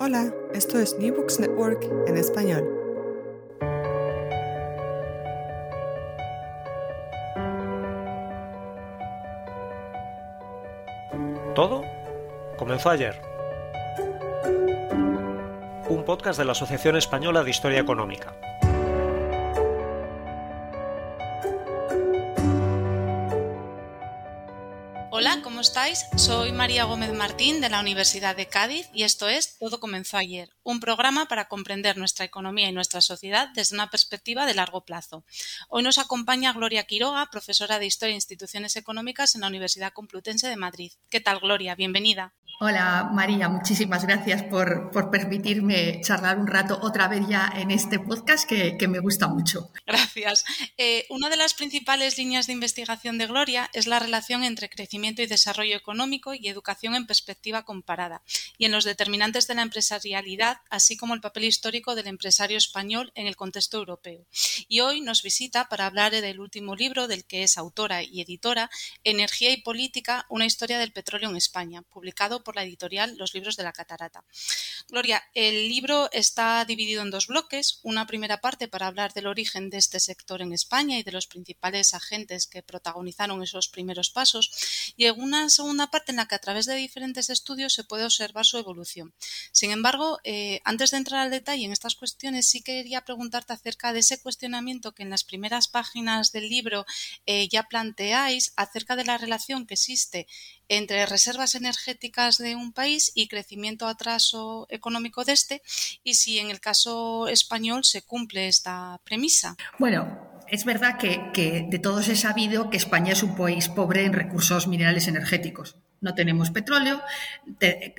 Hola, esto es New Books Network en español. Todo comenzó ayer. Un podcast de la Asociación Española de Historia Económica. Estáis? Soy María Gómez Martín de la Universidad de Cádiz y esto es Todo comenzó ayer, un programa para comprender nuestra economía y nuestra sociedad desde una perspectiva de largo plazo. Hoy nos acompaña Gloria Quiroga, profesora de Historia e Instituciones Económicas en la Universidad Complutense de Madrid. ¿Qué tal, Gloria? Bienvenida. Hola María, muchísimas gracias por, permitirme charlar un rato otra vez ya en este podcast que, me gusta mucho. Gracias. Eh, una de las principales líneas de investigación de Gloria es la relación entre crecimiento y desarrollo económico y educación en perspectiva comparada y en los determinantes de la empresarialidad, así como el papel histórico del empresario español en el contexto europeo. Y hoy nos visita para hablar del último libro del que es autora y editora, Energía y Política, una historia del petróleo en España, publicado por la editorial Los Libros de la Catarata. Gloria, el libro está dividido en dos bloques. Una primera parte para hablar del origen de este sector en España y de los principales agentes que protagonizaron esos primeros pasos. Y una segunda parte en la que a través de diferentes estudios se puede observar su evolución. Sin embargo, eh, antes de entrar al detalle en estas cuestiones, sí quería preguntarte acerca de ese cuestionamiento que en las primeras páginas del libro eh, ya planteáis acerca de la relación que existe entre reservas energéticas de un país y crecimiento atraso económico de este y si en el caso español se cumple esta premisa. Bueno, es verdad que, de todos he sabido que España es un país pobre en recursos minerales energéticos. No tenemos petróleo,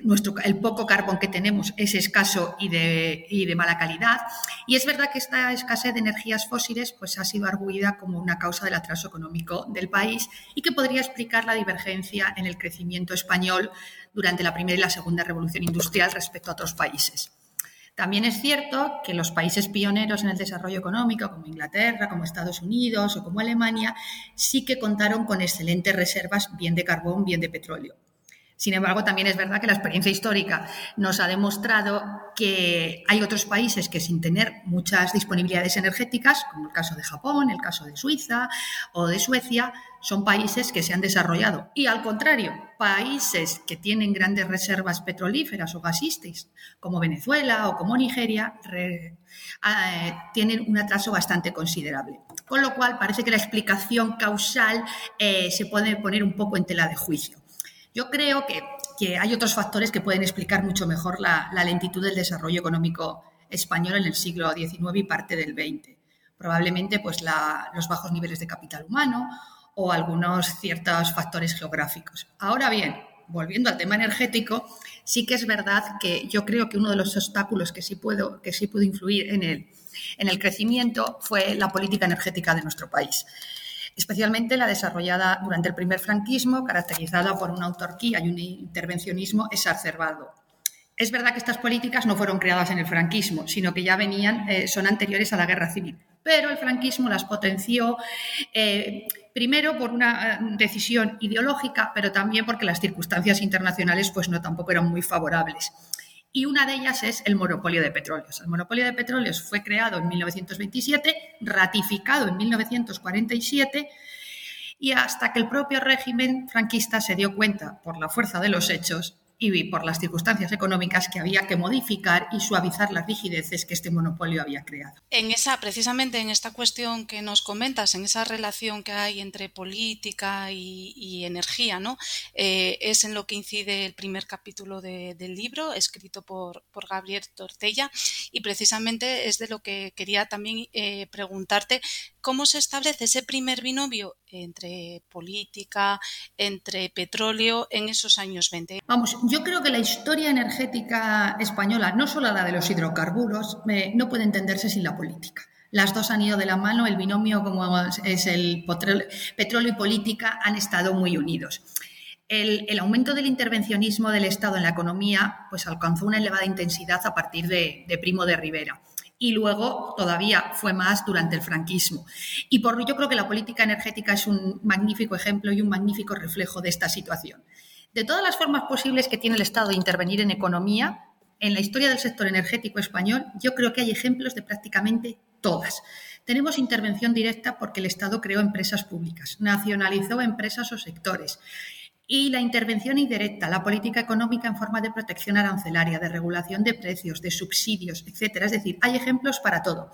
nuestro, el poco carbón que tenemos es escaso y de, y de, mala calidad. Y es verdad que esta escasez de energías fósiles pues, ha sido arguida como una causa del atraso económico del país y que podría explicar la divergencia en el crecimiento español durante la primera y la segunda revolución industrial respecto a otros países. También es cierto que los países pioneros en el desarrollo económico, como Inglaterra, como Estados Unidos o como Alemania, sí que contaron con excelentes reservas, bien de carbón, bien de petróleo. Sin embargo, también es verdad que la experiencia histórica nos ha demostrado que hay otros países que sin tener muchas disponibilidades energéticas, como el caso de Japón, el caso de Suiza o de Suecia, son países que se han desarrollado. Y al contrario, países que tienen grandes reservas petrolíferas o gasísticas, como Venezuela o como Nigeria, ah, tienen un atraso bastante considerable. Con lo cual, parece que la explicación causal eh, se puede poner un poco en tela de juicio. Yo creo que, hay otros factores que pueden explicar mucho mejor la, lentitud del desarrollo económico español en el siglo XIX y parte del XX. Probablemente pues, los bajos niveles de capital humano o algunos ciertos factores geográficos. Ahora bien, volviendo al tema energético, sí que es verdad que yo creo que uno de los obstáculos que sí, puedo, que sí pudo influir en el, en el crecimiento fue la política energética de nuestro país especialmente la desarrollada durante el primer franquismo, caracterizada por una autarquía y un intervencionismo exacerbado. Es verdad que estas políticas no fueron creadas en el franquismo, sino que ya venían, eh, son anteriores a la guerra civil. Pero el franquismo las potenció eh, primero por una eh, decisión ideológica, pero también porque las circunstancias internacionales pues no tampoco eran muy favorables y una de ellas es el monopolio de petróleos. El monopolio de petróleos fue creado en 1927, ratificado en 1947 y hasta que el propio régimen franquista se dio cuenta, por la fuerza de los hechos, y por las circunstancias económicas que había que modificar y suavizar las rigideces que este monopolio había creado. En esa, precisamente en esta cuestión que nos comentas, en esa relación que hay entre política y, energía, ¿no? Eh, es en lo que incide el primer capítulo del libro, escrito por, por, Gabriel Tortella, y precisamente es de lo que quería también eh, preguntarte cómo se establece ese primer binomio entre política, entre petróleo en esos años 20. Vamos, yo creo que la historia energética española, no solo la de los hidrocarburos, no puede entenderse sin la política. Las dos han ido de la mano, el binomio como es el petróleo y política han estado muy unidos. El, aumento del intervencionismo del Estado en la economía pues, alcanzó una elevada intensidad a partir de Primo de Rivera y luego todavía fue más durante el franquismo. Y por yo creo que la política energética es un magnífico ejemplo y un magnífico reflejo de esta situación. De todas las formas posibles que tiene el Estado de intervenir en economía, en la historia del sector energético español, yo creo que hay ejemplos de prácticamente todas. Tenemos intervención directa porque el Estado creó empresas públicas, nacionalizó empresas o sectores. Y la intervención indirecta, la política económica en forma de protección arancelaria, de regulación de precios, de subsidios, etcétera. Es decir, hay ejemplos para todo.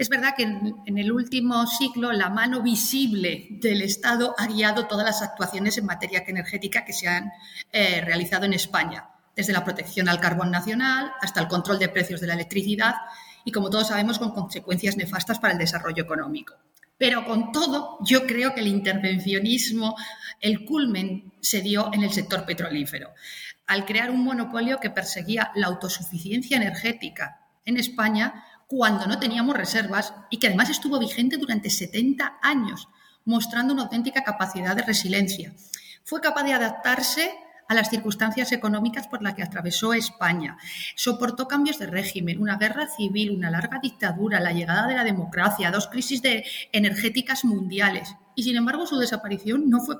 Es verdad que en, el último siglo la mano visible del Estado ha guiado todas las actuaciones en materia energética que se han eh, realizado en España, desde la protección al carbón nacional hasta el control de precios de la electricidad y, como todos sabemos, con consecuencias nefastas para el desarrollo económico. Pero con todo, yo creo que el intervencionismo, el culmen, se dio en el sector petrolífero, al crear un monopolio que perseguía la autosuficiencia energética en España cuando no teníamos reservas y que además estuvo vigente durante 70 años, mostrando una auténtica capacidad de resiliencia. Fue capaz de adaptarse a las circunstancias económicas por las que atravesó España. Soportó cambios de régimen, una guerra civil, una larga dictadura, la llegada de la democracia, dos crisis de energéticas mundiales. Y sin embargo, su desaparición no fue,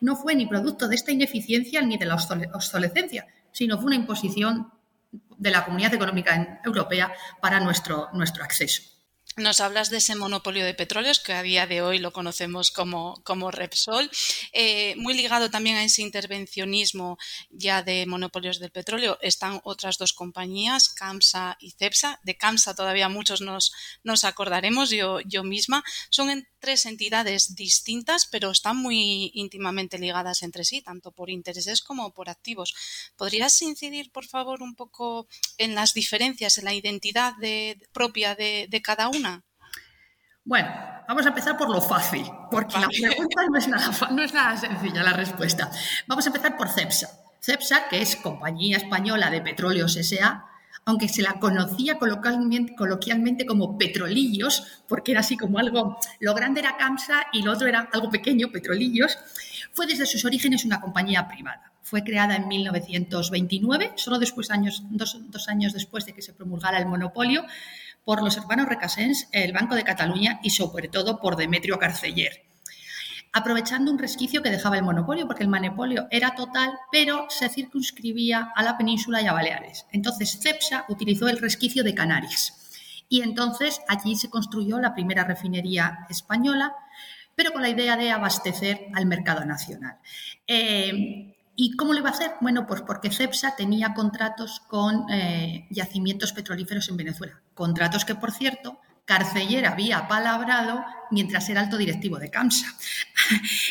no fue ni producto de esta ineficiencia ni de la obsolescencia, sino fue una imposición de la Comunidad Económica Europea para nuestro, nuestro acceso. Nos hablas de ese monopolio de petróleos que a día de hoy lo conocemos como, Repsol, eh, muy ligado también a ese intervencionismo ya de monopolios del petróleo están otras dos compañías, CAMSA y CEPSA. De CAMSA todavía muchos nos, acordaremos, yo, yo misma. Son tres entidades distintas, pero están muy íntimamente ligadas entre sí, tanto por intereses como por activos. ¿Podrías incidir, por favor, un poco en las diferencias, en la identidad propia de, de cada una? Bueno, vamos a empezar por lo fácil, porque la pregunta no es, nada, no es nada sencilla la respuesta. Vamos a empezar por CEPSA. CEPSA, que es Compañía Española de Petróleos S.A., aunque se la conocía coloquialmente, coloquialmente, como petrolillos, porque era así como algo, lo grande era CAMSA y lo otro era algo pequeño, petrolillos, fue desde sus orígenes una compañía privada. Fue creada en 1929, solo después años, dos, dos años después de que se promulgara el monopolio, por los hermanos Recasens, el Banco de Cataluña y sobre todo por Demetrio Carceller aprovechando un resquicio que dejaba el monopolio, porque el monopolio era total, pero se circunscribía a la península y a Baleares. Entonces CEPSA utilizó el resquicio de Canarias. Y entonces allí se construyó la primera refinería española, pero con la idea de abastecer al mercado nacional. Eh, ¿Y cómo le va a hacer? Bueno, pues porque CEPSA tenía contratos con eh, yacimientos petrolíferos en Venezuela. Contratos que, por cierto, Carceller había palabrado mientras era alto directivo de CAMSA.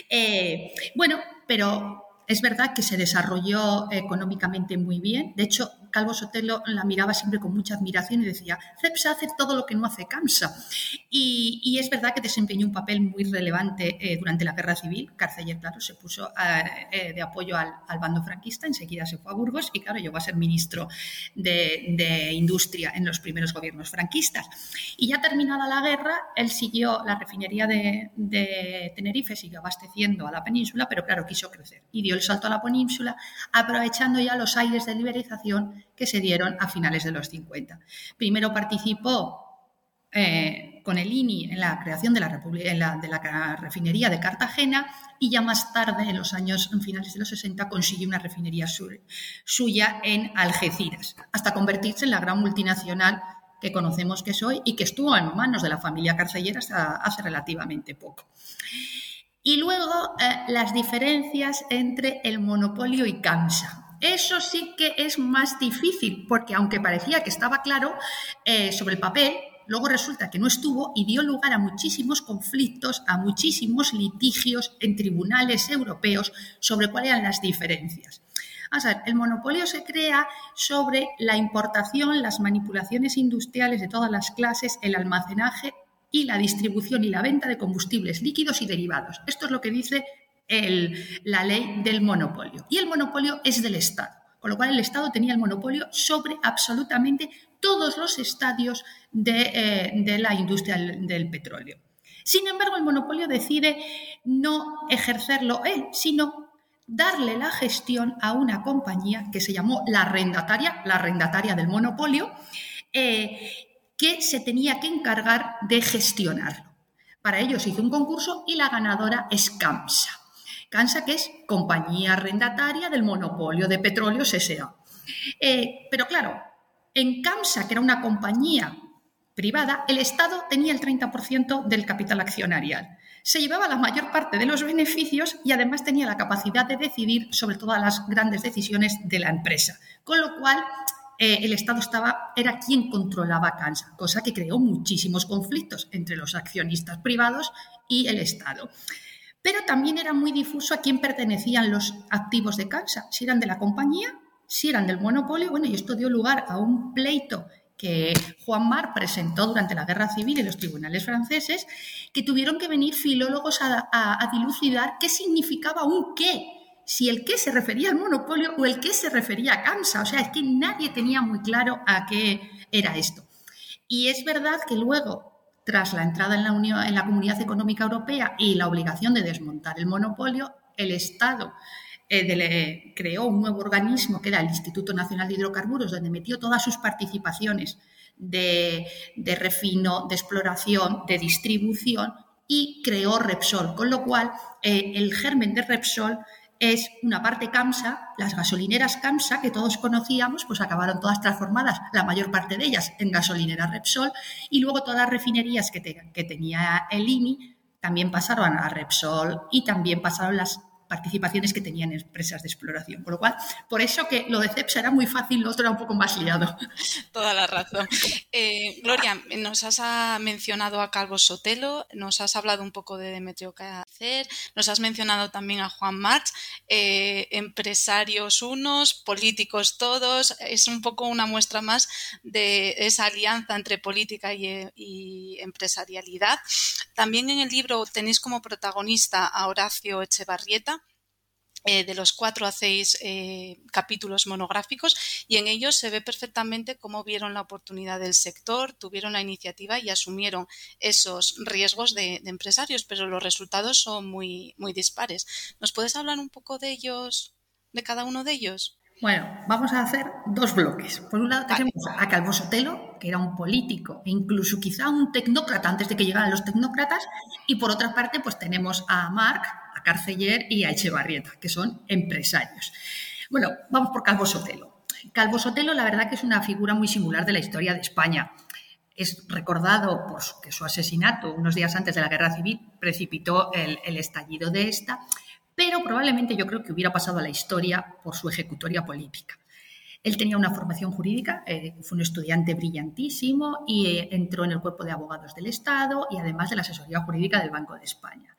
Eh, bueno, pero es verdad que se desarrolló económicamente muy bien. De hecho, Calvo Sotelo la miraba siempre con mucha admiración y decía, CEPSA hace todo lo que no hace CAMSA. Y, es verdad que desempeñó un papel muy relevante eh, durante la Guerra Civil. Carceller, claro, se puso eh, eh, de apoyo al, bando franquista, enseguida se fue a Burgos y, claro, llegó a ser ministro de, Industria en los primeros gobiernos franquistas. Y ya terminada la guerra, él siguió la refinería de, de Tenerife, siguió abasteciendo a la península, pero claro, quiso crecer y dio el salto a la península, aprovechando ya los aires de liberización que se dieron a finales de los 50. Primero participó eh, con el INI en la creación de la, refinería de Cartagena y ya más tarde, en los años finales de los 60, consiguió una refinería suya en Algeciras, hasta convertirse en la gran multinacional que conocemos que soy y que estuvo en manos de la familia carcellera hasta hace relativamente poco. Y luego eh, las diferencias entre el monopolio y CAMSA. Eso sí que es más difícil, porque aunque parecía que estaba claro eh, sobre el papel, luego resulta que no estuvo y dio lugar a muchísimos conflictos, a muchísimos litigios en tribunales europeos sobre cuáles eran las diferencias. O sea, el monopolio se crea sobre la importación, las manipulaciones industriales de todas las clases, el almacenaje y la distribución y la venta de combustibles líquidos y derivados. Esto es lo que dice la ley del monopolio. Y el monopolio es del Estado, con lo cual el Estado tenía el monopolio sobre absolutamente todos los estadios de, eh, la industria del, petróleo. Sin embargo, el monopolio decide no ejercerlo él, sino darle la gestión a una compañía que se llamó la arrendataria, la arrendataria del monopolio, eh, que se tenía que encargar de gestionarlo. Para ello se hizo un concurso y la ganadora es CAMSA. CAMSA, que es Compañía Arrendataria del Monopolio de Petróleos S.A. Eh, pero claro, en CAMSA, que era una compañía privada, el Estado tenía el 30% del capital accionarial. Se llevaba la mayor parte de los beneficios y además tenía la capacidad de decidir sobre todas las grandes decisiones de la empresa. Con lo cual, eh, el Estado estaba, era quien controlaba CAMSA, cosa que creó muchísimos conflictos entre los accionistas privados y el Estado. Pero también era muy difuso a quién pertenecían los activos de CAMSA, si eran de la compañía si eran del monopolio, bueno, y esto dio lugar a un pleito que Juan Mar presentó durante la Guerra Civil en los tribunales franceses, que tuvieron que venir filólogos a, dilucidar qué significaba un qué, si el qué se refería al monopolio o el qué se refería a CAMSA. O sea, es que nadie tenía muy claro a qué era esto. Y es verdad que luego, tras la entrada en la, Unión, en la Comunidad Económica Europea y la obligación de desmontar el monopolio, el Estado eh, creó un nuevo organismo que era el Instituto Nacional de Hidrocarburos, donde metió todas sus participaciones de, refino, de exploración, de distribución y creó Repsol, con lo cual eh, el germen de Repsol es una parte CAMSA, las gasolineras CAMSA que todos conocíamos, pues acabaron todas transformadas, la mayor parte de ellas en gasolineras Repsol, y luego todas las refinerías que, que tenía el INI también pasaron a Repsol y también pasaron las participaciones que tenían empresas de exploración. Por lo cual, por eso que lo de CEPSA era muy fácil, lo otro era un poco más liado. Toda la razón. Eh, Gloria, nos has mencionado a Calvo Sotelo, nos has hablado un poco de Demetrio Cacer, nos has mencionado también a Juan March, eh, empresarios unos, políticos todos, es un poco una muestra más de esa alianza entre política y, y empresarialidad. También en el libro tenéis como protagonista a Horacio Echevarrieta, eh, de los cuatro a seis eh, capítulos monográficos y en ellos se ve perfectamente cómo vieron la oportunidad del sector, tuvieron la iniciativa y asumieron esos riesgos de, empresarios, pero los resultados son muy, muy dispares. ¿Nos puedes hablar un poco de ellos, de cada uno de ellos? Bueno, vamos a hacer dos bloques. Por un lado tenemos a Calvo Sotelo, que era un político e incluso quizá un tecnócrata antes de que llegaran los tecnócratas, y por otra parte pues tenemos a Marc, Carceller y a Echevarrieta, que son empresarios. Bueno, vamos por Calvo Sotelo. Calvo Sotelo, la verdad que es una figura muy singular de la historia de España. Es recordado por que su asesinato unos días antes de la Guerra Civil precipitó el, estallido de esta, pero probablemente yo creo que hubiera pasado a la historia por su ejecutoria política. Él tenía una formación jurídica, eh, fue un estudiante brillantísimo y eh, entró en el cuerpo de abogados del Estado y además de la asesoría jurídica del Banco de España.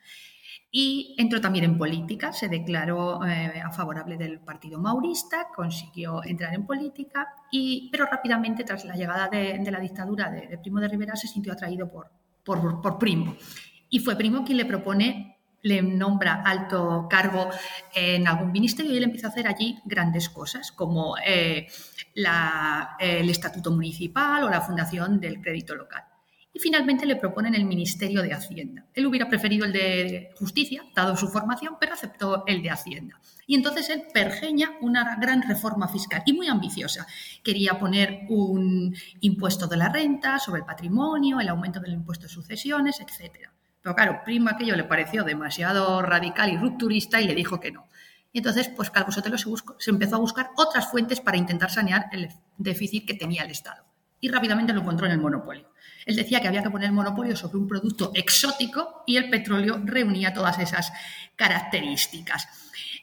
Y entró también en política, se declaró eh, a favorable del partido maurista, consiguió entrar en política, y, pero rápidamente, tras la llegada de, la dictadura de, Primo de Rivera, se sintió atraído por, por, Primo. Y fue Primo quien le propone, le nombra alto cargo en algún ministerio y él empieza a hacer allí grandes cosas, como eh, el estatuto municipal o la fundación del crédito local y finalmente le proponen el Ministerio de Hacienda. Él hubiera preferido el de Justicia, dado su formación, pero aceptó el de Hacienda. Y entonces él pergeña una gran reforma fiscal y muy ambiciosa. Quería poner un impuesto de la renta sobre el patrimonio, el aumento del impuesto de sucesiones, etc. Pero claro, Primo aquello le pareció demasiado radical y rupturista y le dijo que no. Y entonces, pues Calvo Sotelo se, se empezó a buscar otras fuentes para intentar sanear el déficit que tenía el Estado. Y rápidamente lo encontró en el monopolio. Él decía que había que poner monopolio sobre un producto exótico y el petróleo reunía todas esas características.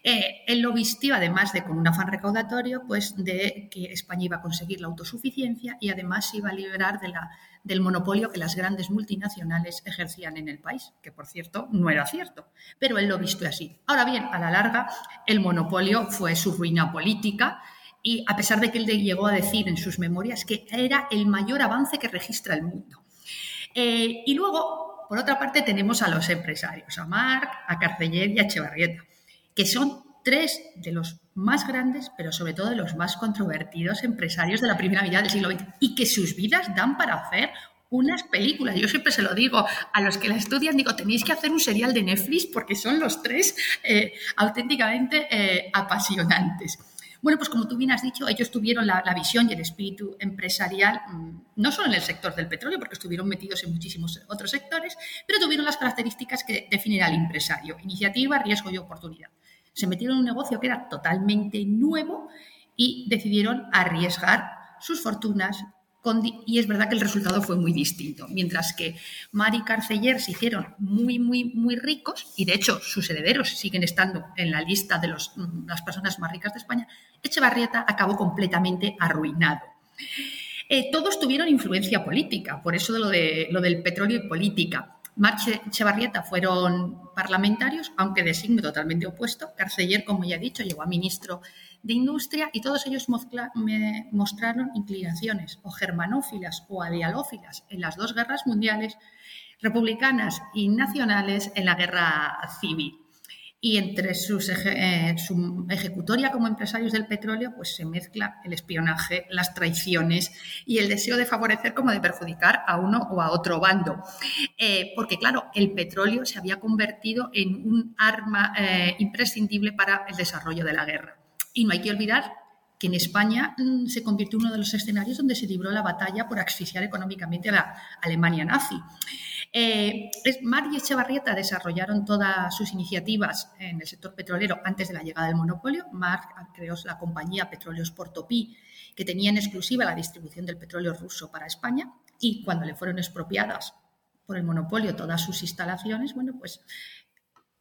Eh, él lo vistió, además de con un afán recaudatorio, pues de que España iba a conseguir la autosuficiencia y además se iba a liberar del monopolio que las grandes multinacionales ejercían en el país, que por cierto no era cierto, pero él lo vistió así. Ahora bien, a la larga, el monopolio fue su ruina política, y a pesar de que él llegó a decir en sus memorias que era el mayor avance que registra el mundo. Eh, y luego, por otra parte, tenemos a los empresarios, a Marc, a Carceller y a Echevarrieta, que son tres de los más grandes, pero sobre todo de los más controvertidos empresarios de la primera mitad del siglo XX y que sus vidas dan para hacer unas películas. Yo siempre se lo digo a los que la estudian, digo, tenéis que hacer un serial de Netflix porque son los tres eh, auténticamente eh, apasionantes. Bueno, pues como tú bien has dicho, ellos tuvieron la, visión y el espíritu empresarial, mm, no solo en el sector del petróleo, porque estuvieron metidos en muchísimos otros sectores, pero tuvieron las características que definen al empresario, iniciativa, riesgo y oportunidad. Se metieron en un negocio que era totalmente nuevo y decidieron arriesgar sus fortunas y es verdad que el resultado fue muy distinto. Mientras que Mar y Carceller se hicieron muy, muy, muy ricos, y de hecho sus herederos siguen estando en la lista de mm, las personas más ricas de España, Echevarrieta acabó completamente arruinado. Eh, todos tuvieron influencia política, por eso de lo, de lo del petróleo y política. Marche Echevarrieta fueron parlamentarios, aunque de signo totalmente opuesto. Carceller, como ya he dicho, llegó a ministro de Industria y todos ellos mostraron inclinaciones o germanófilas o adialófilas en las dos guerras mundiales, republicanas y nacionales en la guerra civil y entre sus eh, su ejecutoria como empresarios del petróleo pues se mezcla el espionaje, las traiciones y el deseo de favorecer como de perjudicar a uno o a otro bando. Eh, porque claro, el petróleo se había convertido en un arma eh, imprescindible para el desarrollo de la guerra. Y no hay que olvidar que en España mm, se convirtió en uno de los escenarios donde se libró la batalla por asfixiar económicamente a la Alemania nazi. Eh, Mar y Echevarrieta desarrollaron todas sus iniciativas en el sector petrolero antes de la llegada del monopolio. Mar creó la compañía Petróleos Portopí, que tenía en exclusiva la distribución del petróleo ruso para España, y cuando le fueron expropiadas por el monopolio todas sus instalaciones, bueno, pues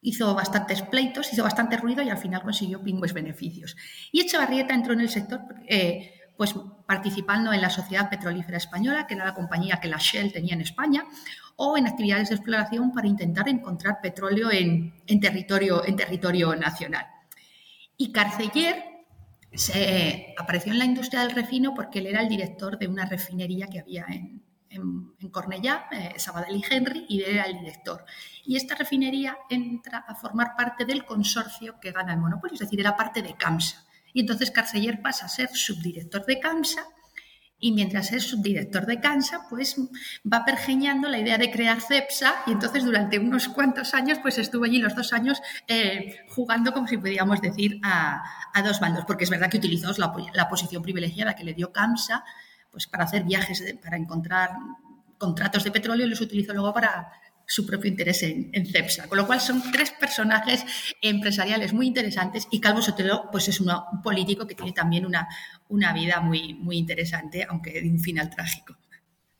hizo bastantes pleitos, hizo bastante ruido y al final consiguió pingües beneficios. Y Echevarrieta entró en el sector eh, pues participando en la Sociedad Petrolífera Española, que era la compañía que la Shell tenía en España, o en actividades de exploración para intentar encontrar petróleo en, territorio, nacional. Y Carceller se apareció en la industria del refino porque él era el director de una refinería que había en, en, Cornellá, eh, Sabadell y Henry, y era el director. Y esta refinería entra a formar parte del consorcio que gana el monopolio, es decir, era parte de CAMSA. Y entonces Carceller pasa a ser subdirector de CAMSA y mientras es subdirector de CAMSA, pues va pergeñando la idea de crear CEPSA y entonces durante unos cuantos años pues estuvo allí los dos años eh, jugando, como si pudiéramos decir, a, dos bandos, porque es verdad que utilizó la, la, posición privilegiada que le dio CAMSA pues para hacer viajes, para encontrar contratos de petróleo y los utilizó luego para su propio interés en, CEPSA. Con lo cual son tres personajes empresariales muy interesantes y Calvo Sotelo pues es un político que tiene también una, una vida muy, muy interesante, aunque de un final trágico.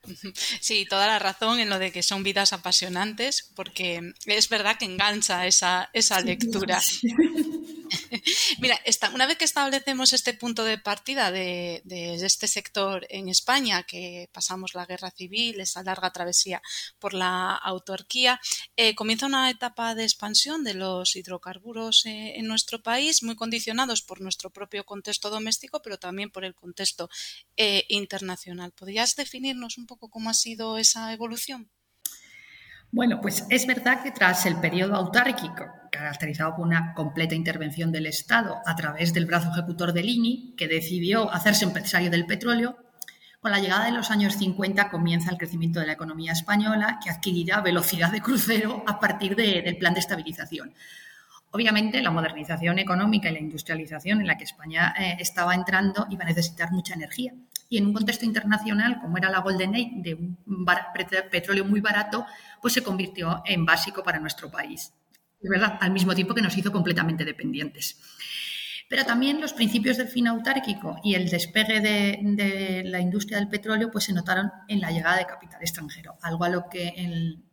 Sí, toda la razón en lo de que son vidas apasionantes, porque es verdad que engancha esa, esa lectura. Mira, una vez que establecemos este punto de partida de, este sector en España, que pasamos la guerra civil, esa larga travesía por la autarquía, eh, comienza una etapa de expansión de los hidrocarburos eh, en nuestro país, muy condicionados por nuestro propio contexto doméstico, pero también por el contexto eh, internacional. ¿Podrías definirnos un poco cómo ha sido esa evolución? Bueno, pues es verdad que tras el periodo autárquico, caracterizado por una completa intervención del Estado a través del brazo ejecutor del INI, que decidió hacerse empresario del petróleo, con la llegada de los años 50 comienza el crecimiento de la economía española, que adquirirá velocidad de crucero a partir del plan de estabilización. Obviamente, la modernización económica y la industrialización en la que España eh, estaba entrando iba a necesitar mucha energía y en un contexto internacional como era la Golden Age de un petróleo muy barato, pues se convirtió en básico para nuestro país. Es verdad, al mismo tiempo que nos hizo completamente dependientes. Pero también los principios del fin autárquico y el despegue de, la industria del petróleo pues se notaron en la llegada de capital extranjero, algo a lo que el,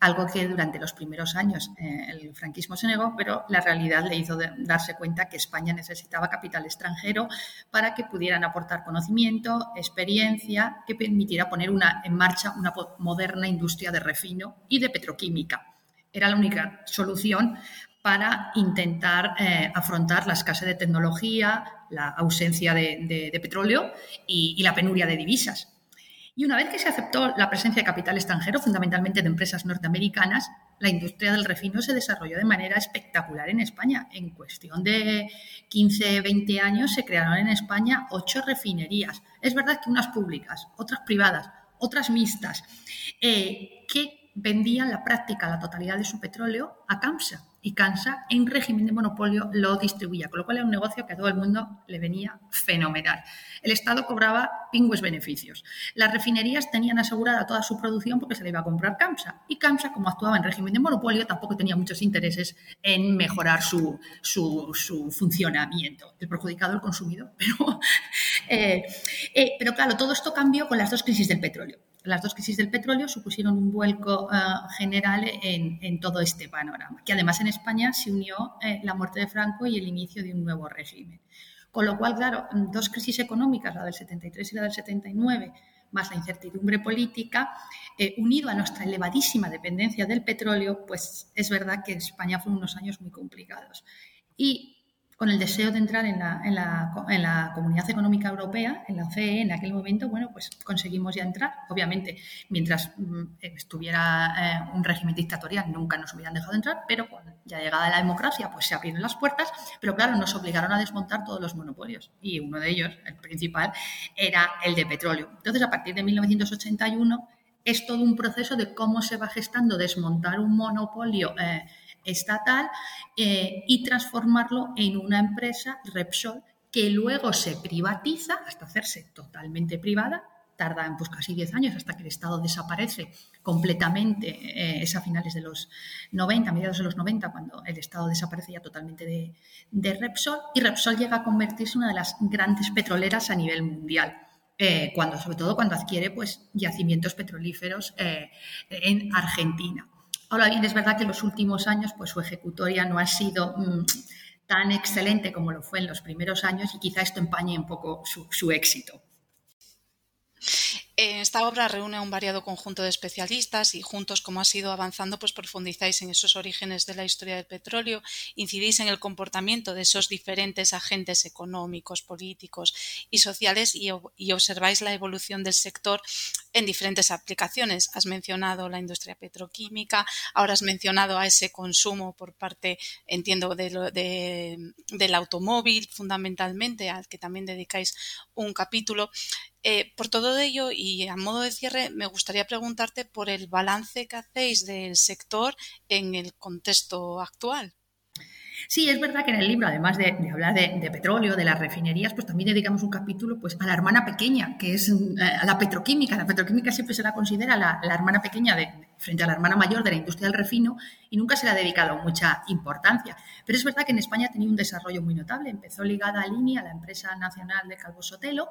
algo que durante los primeros años eh, el franquismo se negó, pero la realidad le hizo darse cuenta que España necesitaba capital extranjero para que pudieran aportar conocimiento, experiencia, que permitiera poner en marcha una moderna industria de refino y de petroquímica. Era la única solución para intentar eh, afrontar la escasez de tecnología, la ausencia de, petróleo y la penuria de divisas. Y una vez que se aceptó la presencia de capital extranjero, fundamentalmente de empresas norteamericanas, la industria del refino se desarrolló de manera espectacular en España. En cuestión de 15, 20 años se crearon en España ocho refinerías. Es verdad que unas públicas, otras privadas, otras mixtas, eh, vendían la práctica, la totalidad de su petróleo a Camsa y Cansa en régimen de monopolio lo distribuía, con lo cual era un negocio que a todo el mundo le venía fenomenal. El Estado cobraba pingües beneficios. Las refinerías tenían asegurada toda su producción porque se le iba a comprar Camsa y Camsa, como actuaba en régimen de monopolio, tampoco tenía muchos intereses en mejorar su, su, funcionamiento. El perjudicado el consumidor. Pero, eh, eh, pero claro, todo esto cambió con las dos crisis del petróleo las dos crisis del petróleo supusieron un vuelco eh, general en, todo este panorama, que además en España se unió eh, la muerte de Franco y el inicio de un nuevo régimen. Con lo cual, claro, dos crisis económicas, la del 73 y la del 79, más la incertidumbre política, eh, unido a nuestra elevadísima dependencia del petróleo, pues es verdad que en España fueron unos años muy complicados. Y con el deseo de entrar en la, en, la, en la, Comunidad Económica Europea, en la CE, en aquel momento, bueno, pues conseguimos ya entrar. Obviamente, mientras mm, estuviera eh, un régimen dictatorial, nunca nos hubieran dejado entrar, pero cuando ya llegada la democracia, pues se abrieron las puertas, pero claro, nos obligaron a desmontar todos los monopolios. Y uno de ellos, el principal, era el de petróleo. Entonces, a partir de 1981, es todo un proceso de cómo se va gestando desmontar un monopolio. Eh, estatal eh, y transformarlo en una empresa, Repsol, que luego se privatiza hasta hacerse totalmente privada. Tarda pues, casi 10 años hasta que el Estado desaparece completamente. Eh, es a finales de los 90, mediados de los 90, cuando el Estado desaparece ya totalmente de, Repsol. Y Repsol llega a convertirse en una de las grandes petroleras a nivel mundial. Eh, cuando, sobre todo cuando adquiere pues, yacimientos petrolíferos en Argentina. Ahora bien, es verdad que en los últimos años pues, su ejecutoria no ha sido mm, tan excelente como lo fue en los primeros años y quizá esto empañe un poco su éxito. Esta obra reúne a un variado conjunto de especialistas y juntos, como ha sido avanzando, pues profundizáis en esos orígenes de la historia del petróleo, incidís en el comportamiento de esos diferentes agentes económicos, políticos y sociales y, observáis la evolución del sector en diferentes aplicaciones. Has mencionado la industria petroquímica, ahora has mencionado a ese consumo por parte, entiendo, del automóvil fundamentalmente, al que también dedicáis un capítulo. Eh, por todo ello y a modo de cierre, me gustaría preguntarte por el balance que hacéis del sector en el contexto actual. Sí, es verdad que en el libro, además de, hablar de, petróleo, de las refinerías, pues también dedicamos un capítulo pues, a la hermana pequeña, que es eh, a la petroquímica. La petroquímica siempre se la considera la, la hermana pequeña de, frente a la hermana mayor de la industria del refino y nunca se le ha dedicado mucha importancia. Pero es verdad que en España ha tenido un desarrollo muy notable. Empezó ligada a Línea, la empresa nacional de Calvo Sotelo,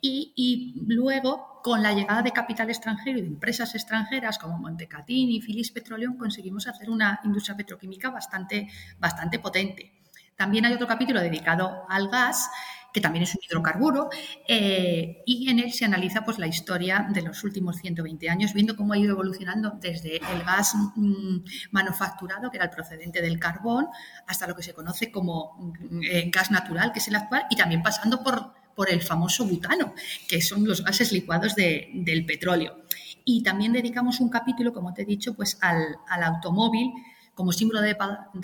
y, luego, con la llegada de capital extranjero y de empresas extranjeras como Montecatín y Philips Petroleum, conseguimos hacer una industria petroquímica bastante, bastante potente. También hay otro capítulo dedicado al gas que también es un hidrocarburo, eh, y en él se analiza pues, la historia de los últimos 120 años, viendo cómo ha ido evolucionando desde el gas mm, manufacturado, que era el procedente del carbón, hasta lo que se conoce como mm, eh, gas natural, que es el actual, y también pasando por, por el famoso butano, que son los gases licuados del petróleo. Y también dedicamos un capítulo, como te he dicho, pues al, al automóvil, como símbolo de,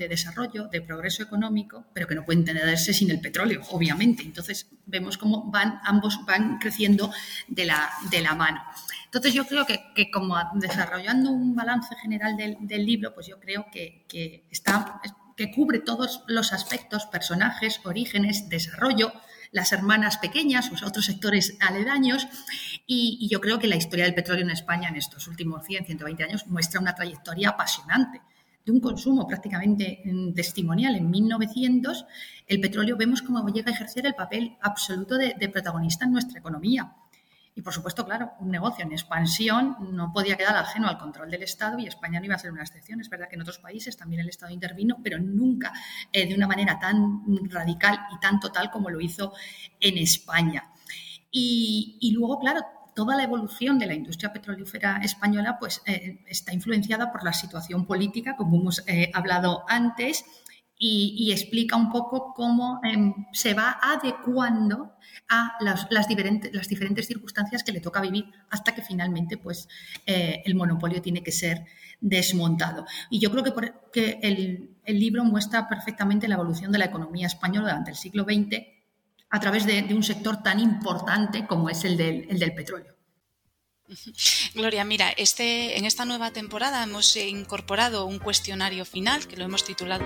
desarrollo, de progreso económico, pero que no puede entenderse sin el petróleo, obviamente. Entonces vemos cómo van, ambos van creciendo de la, mano. Entonces yo creo que, como desarrollando un balance general del, libro, pues yo creo que, está, que cubre todos los aspectos, personajes, orígenes, desarrollo, las hermanas pequeñas, los otros sectores aledaños. Y, yo creo que la historia del petróleo en España en estos últimos 100, 120 años muestra una trayectoria apasionante de un consumo prácticamente mm, testimonial en 1900, el petróleo vemos cómo llega a ejercer el papel absoluto de, protagonista en nuestra economía. Y por supuesto, claro, un negocio en expansión no podía quedar ajeno al control del Estado y España no iba a ser una excepción. Es verdad que en otros países también el Estado intervino, pero nunca eh, de una manera tan radical y tan total como lo hizo en España. Y, y luego, claro, toda la evolución de la industria petrolífera española pues, eh, está influenciada por la situación política, como hemos eh, hablado antes, y, explica un poco cómo em, se va adecuando a las, diferentes, circunstancias que le toca vivir hasta que finalmente pues, eh, el monopolio tiene que ser desmontado. Y yo creo que, el, libro muestra perfectamente la evolución de la economía española durante el siglo XX a través de, un sector tan importante como es el del, petróleo. Gloria, mira, este, en esta nueva temporada hemos incorporado un cuestionario final que lo hemos titulado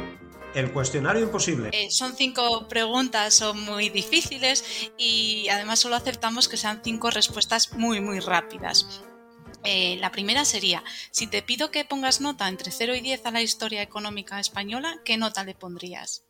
El cuestionario imposible. Eh, son cinco preguntas, son muy difíciles y además solo aceptamos que sean cinco respuestas muy, muy rápidas. Eh, la primera sería, si te pido que pongas nota entre 0 y 10 a la historia económica española, ¿qué nota le pondrías?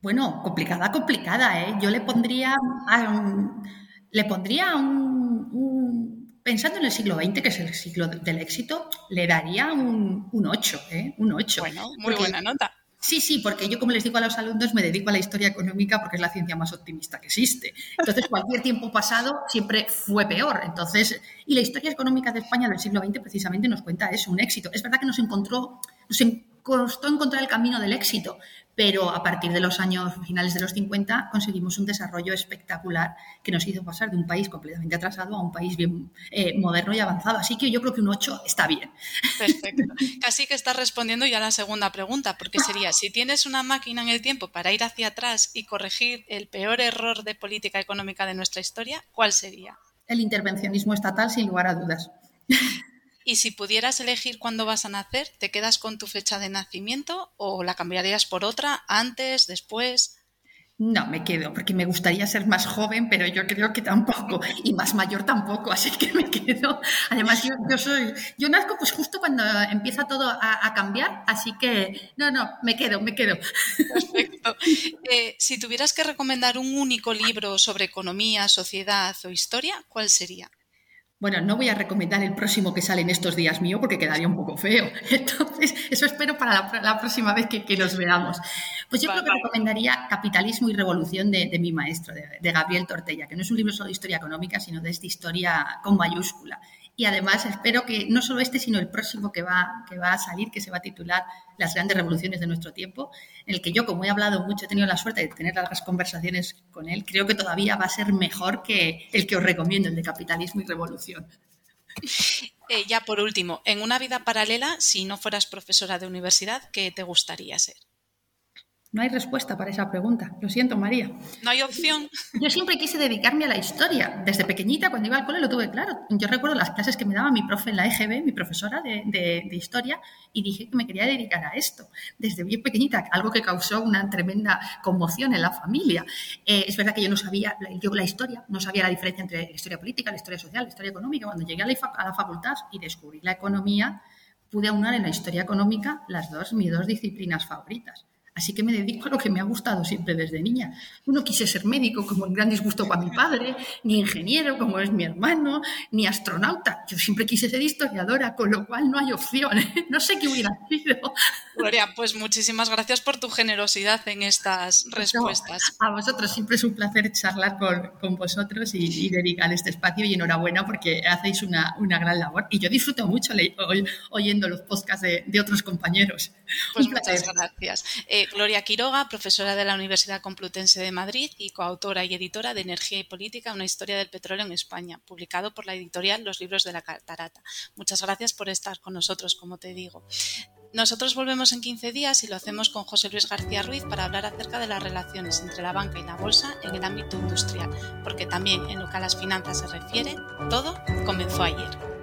Bueno, complicada, complicada, ¿eh? Yo le pondría un, le pondría un, pensando en el siglo XX, que es el siglo del éxito, le daría un, un 8, ¿eh? Un 8. Bueno, muy buena nota. Sí, sí, porque yo, como les digo a los alumnos, me dedico a la historia económica porque es la ciencia más optimista que existe. Entonces, cualquier tiempo pasado siempre fue peor. Entonces, y la historia económica de España del siglo XX precisamente nos cuenta eso, un éxito. Es verdad que nos encontró, nos costó encontrar el camino del éxito, pero a partir de los años finales de los 50 conseguimos un desarrollo espectacular que nos hizo pasar de un país completamente atrasado a un país bien eh, moderno y avanzado. Así que yo creo que un 8 está bien. Perfecto. Casi que estás respondiendo ya a la segunda pregunta, porque sería, si tienes una máquina en el tiempo para ir hacia atrás y corregir el peor error de política económica de nuestra historia, ¿cuál sería? El intervencionismo estatal, sin lugar a dudas. Y si pudieras elegir cuándo vas a nacer, ¿te quedas con tu fecha de nacimiento o la cambiarías por otra antes, después? No, me quedo, porque me gustaría ser más joven, pero yo creo que tampoco, y más mayor tampoco, así que me quedo. Además, yo, soy, yo nazco pues justo cuando empieza todo a, cambiar, así que no, no, me quedo, me quedo. Perfecto. Eh, si tuvieras que recomendar un único libro sobre economía, sociedad o historia, ¿cuál sería? Bueno, no voy a recomendar el próximo que sale en estos días mío porque quedaría un poco feo. Entonces, eso espero para la, próxima vez que, nos veamos. Pues yo creo que recomendaría Capitalismo y Revolución de, mi maestro, de, de, Gabriel Tortella, que no es un libro solo de historia económica, sino de esta historia con mayúscula y además espero que no solo este, sino el próximo que va, que va a salir, que se va a titular Las grandes revoluciones de nuestro tiempo, en el que yo, como he hablado mucho, he tenido la suerte de tener largas conversaciones con él, creo que todavía va a ser mejor que el que os recomiendo, el de capitalismo y revolución. Eh, ya por último, en una vida paralela, si no fueras profesora de universidad, ¿qué te gustaría ser? No hay respuesta para esa pregunta. Lo siento, María. No hay opción. Yo siempre quise dedicarme a la historia. Desde pequeñita, cuando iba al cole, lo tuve claro. Yo recuerdo las clases que me daba mi profe en la EGB, mi profesora de, historia, y dije que me quería dedicar a esto. Desde bien pequeñita, algo que causó una tremenda conmoción en la familia. Eh, es verdad que yo no sabía, yo la historia, no sabía la diferencia entre la historia política, la historia social, la historia económica. Cuando llegué a la, a la facultad y descubrí la economía, pude aunar en la historia económica las dos, mis dos disciplinas favoritas. Así que me dedico a lo que me ha gustado siempre desde niña. No quise ser médico como un gran disgusto para mi padre, ni ingeniero como es mi hermano, ni astronauta. Yo siempre quise ser historiadora, con lo cual no hay opción. ¿eh? No sé qué hubiera sido. Gloria, pues muchísimas gracias por tu generosidad en estas respuestas. a vosotros siempre es un placer charlar con, vosotros y, dedicar este espacio y enhorabuena porque hacéis una, gran labor. Y yo disfruto mucho oyendo los podcasts de, otros compañeros. Pues muchas gracias. Eh, Gloria Quiroga, profesora de la Universidad Complutense de Madrid y coautora y editora de Energía y Política, una historia del petróleo en España, publicado por la editorial Los Libros de la Catarata. Muchas gracias por estar con nosotros, como te digo. Nosotros volvemos en 15 días y lo hacemos con José Luis García Ruiz para hablar acerca de las relaciones entre la banca y la bolsa en el ámbito industrial, porque también en lo que a las finanzas se refiere, todo comenzó ayer.